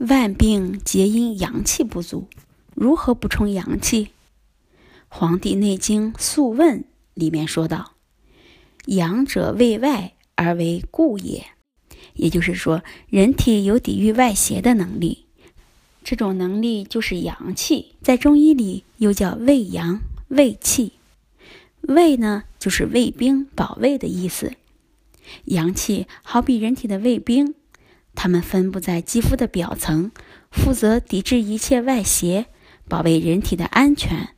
万病皆因阳气不足。如何补充阳气？《黄帝内经·素问》里面说道：“阳者为外而为固也。”也就是说，人体有抵御外邪的能力，这种能力就是阳气。在中医里又叫卫阳、卫气。卫呢，就是卫兵、保卫的意思。阳气好比人体的卫兵，它们分布在肌肤的表层，负责抵制一切外邪。保卫人体的安全，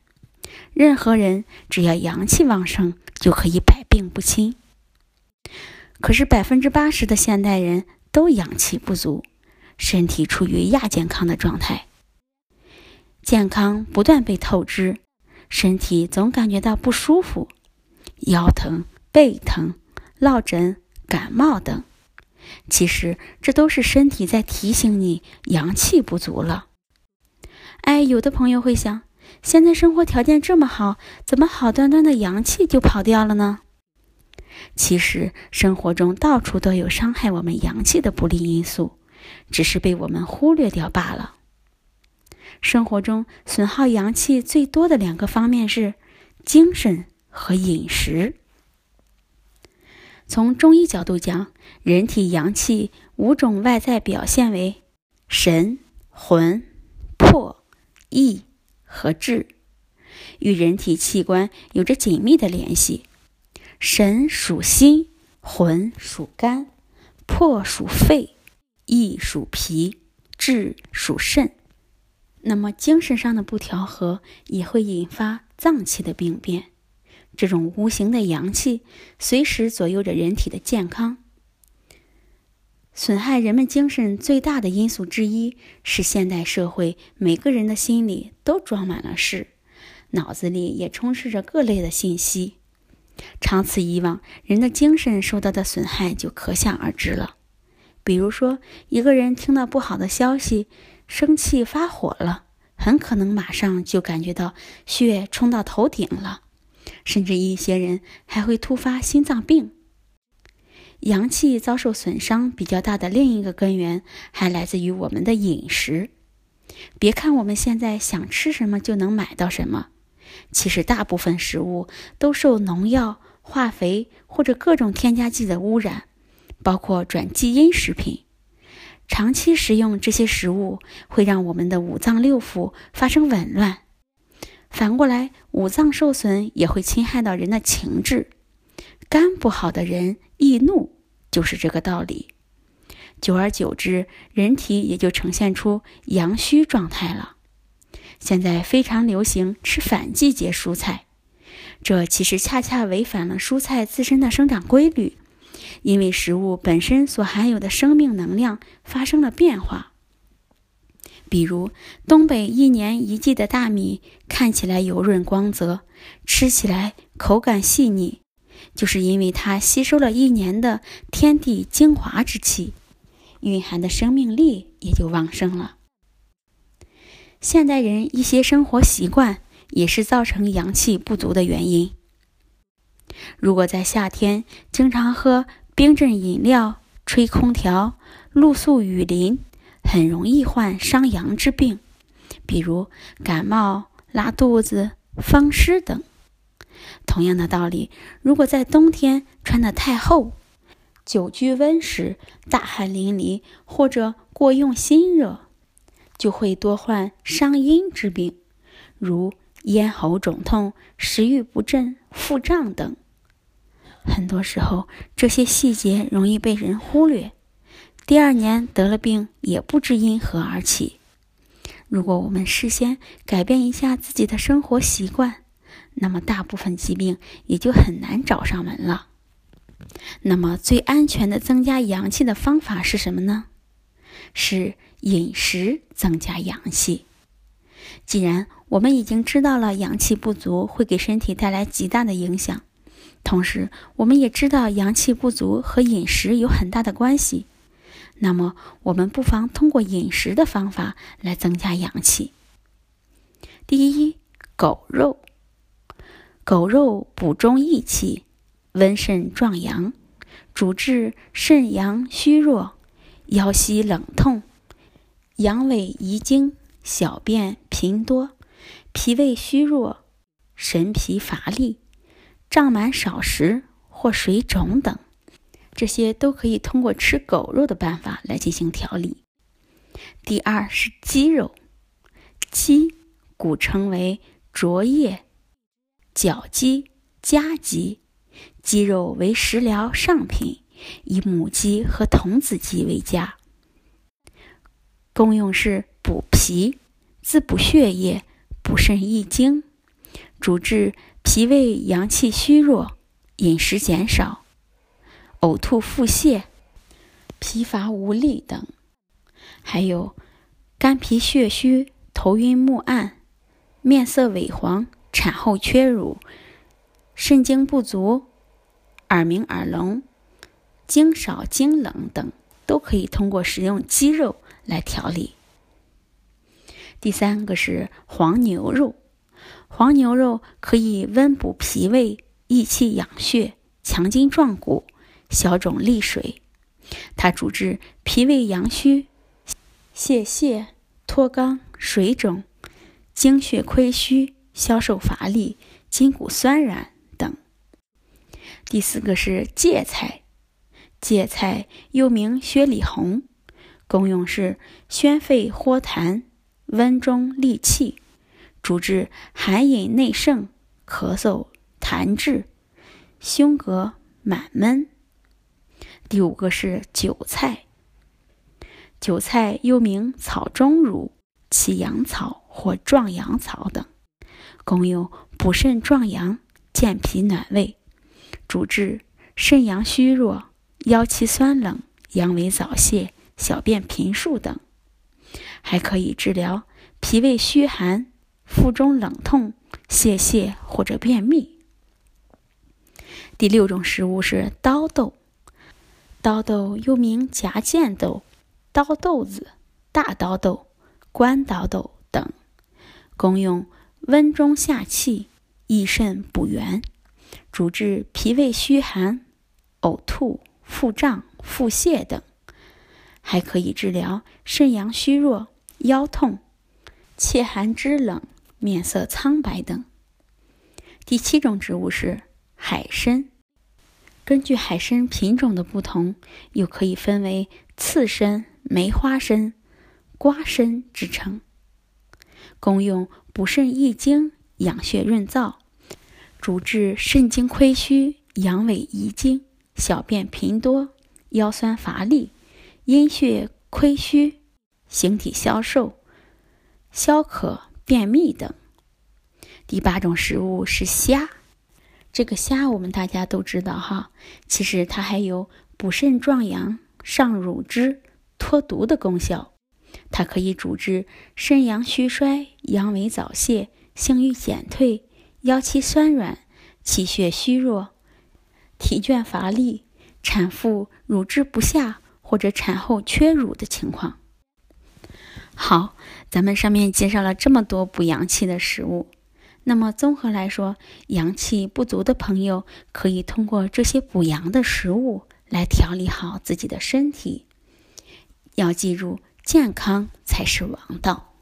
任何人只要阳气旺盛，就可以百病不侵。可是百分之八十的现代人都阳气不足，身体处于亚健康的状态，健康不断被透支，身体总感觉到不舒服，腰疼、背疼、落枕、感冒等。其实这都是身体在提醒你阳气不足了。哎，有的朋友会想，现在生活条件这么好，怎么好端端的阳气就跑掉了呢？其实生活中到处都有伤害我们阳气的不利因素，只是被我们忽略掉罢了。生活中损耗阳气最多的两个方面是精神和饮食。从中医角度讲，人体阳气五种外在表现为神、魂、魄。意和志与人体器官有着紧密的联系。神属心，魂属肝，魄属肺，意属脾，志属肾。那么精神上的不调和也会引发脏器的病变。这种无形的阳气随时左右着人体的健康。损害人们精神最大的因素之一是，现代社会每个人的心里都装满了事，脑子里也充斥着各类的信息。长此以往，人的精神受到的损害就可想而知了。比如说，一个人听到不好的消息，生气发火了，很可能马上就感觉到血冲到头顶了，甚至一些人还会突发心脏病。阳气遭受损伤比较大的另一个根源，还来自于我们的饮食。别看我们现在想吃什么就能买到什么，其实大部分食物都受农药、化肥或者各种添加剂的污染，包括转基因食品。长期食用这些食物，会让我们的五脏六腑发生紊乱。反过来，五脏受损也会侵害到人的情志。肝不好的人易怒。就是这个道理，久而久之，人体也就呈现出阳虚状态了。现在非常流行吃反季节蔬菜，这其实恰恰违反了蔬菜自身的生长规律，因为食物本身所含有的生命能量发生了变化。比如，东北一年一季的大米看起来油润光泽，吃起来口感细腻。就是因为它吸收了一年的天地精华之气，蕴含的生命力也就旺盛了。现代人一些生活习惯也是造成阳气不足的原因。如果在夏天经常喝冰镇饮料、吹空调、露宿雨林，很容易患伤阳之病，比如感冒、拉肚子、风湿等。同样的道理，如果在冬天穿得太厚，久居温室，大汗淋漓，或者过用心热，就会多患伤阴之病，如咽喉肿痛、食欲不振、腹胀等。很多时候，这些细节容易被人忽略，第二年得了病也不知因何而起。如果我们事先改变一下自己的生活习惯，那么大部分疾病也就很难找上门了。那么最安全的增加阳气的方法是什么呢？是饮食增加阳气。既然我们已经知道了阳气不足会给身体带来极大的影响，同时我们也知道阳气不足和饮食有很大的关系，那么我们不妨通过饮食的方法来增加阳气。第一，狗肉。狗肉补中益气，温肾壮阳，主治肾阳虚弱、腰膝冷痛、阳痿遗精、小便频多、脾胃虚弱、神疲乏力、胀满少食或水肿等，这些都可以通过吃狗肉的办法来进行调理。第二是鸡肉，鸡古称为卓叶、角鸡、家鸡，鸡肉为食疗上品，以母鸡和童子鸡为佳。功用是补脾、滋补血液、补肾益精，主治脾胃阳气虚弱、饮食减少、呕吐腹泻、疲乏无力等。还有肝脾血虚、头晕目暗、面色萎黄、产后缺乳、肾精不足、耳鸣耳聋、精少精冷等，都可以通过食用鸡肉。来调理。第三个是黄牛肉，黄牛肉可以温补脾胃、益气养血、强筋壮骨、消肿利水。它主治脾胃阳虚、泄泻、脱肛、水肿、精血亏虚、消瘦乏力、筋骨酸软等。第四个是芥菜，芥菜又名雪里红。功用是宣肺豁痰、温中利气，主治寒饮内盛、咳嗽、痰滞、胸膈满闷。第五个是韭菜，韭菜又名草中乳、起阳草或壮阳草等，功用补肾壮阳、健脾暖胃，主治肾阳虚弱、腰膝酸冷、阳痿早泄。小便频数等，还可以治疗脾胃虚寒、腹中冷痛、泄泻或者便秘。第六种食物是刀豆，刀豆又名夹剑豆、刀豆子、大刀豆、关刀豆等，功用温中下气、益肾补元，主治脾胃虚寒、呕吐、腹胀、腹泻等。还可以治疗肾阳虚弱、腰痛、气寒肢冷、面色苍白等。第七种植物是海参，根据海参品种的不同，又可以分为刺参、梅花参、瓜参之称。功用补肾益精、养血润燥，主治肾精亏虚、阳痿遗精、小便频多、腰酸乏力。阴血亏虚、形体消瘦、消渴、便秘等。第八种食物是虾，这个虾我们大家都知道哈，其实它还有补肾壮阳、上乳汁、脱毒的功效。它可以主治肾阳虚衰、阳痿早泄、性欲减退、腰膝酸软、气血虚弱、体倦乏力、产妇乳汁不下。或者产后缺乳的情况。好，咱们上面介绍了这么多补阳气的食物，那么综合来说，阳气不足的朋友可以通过这些补阳的食物来调理好自己的身体。要记住，健康才是王道。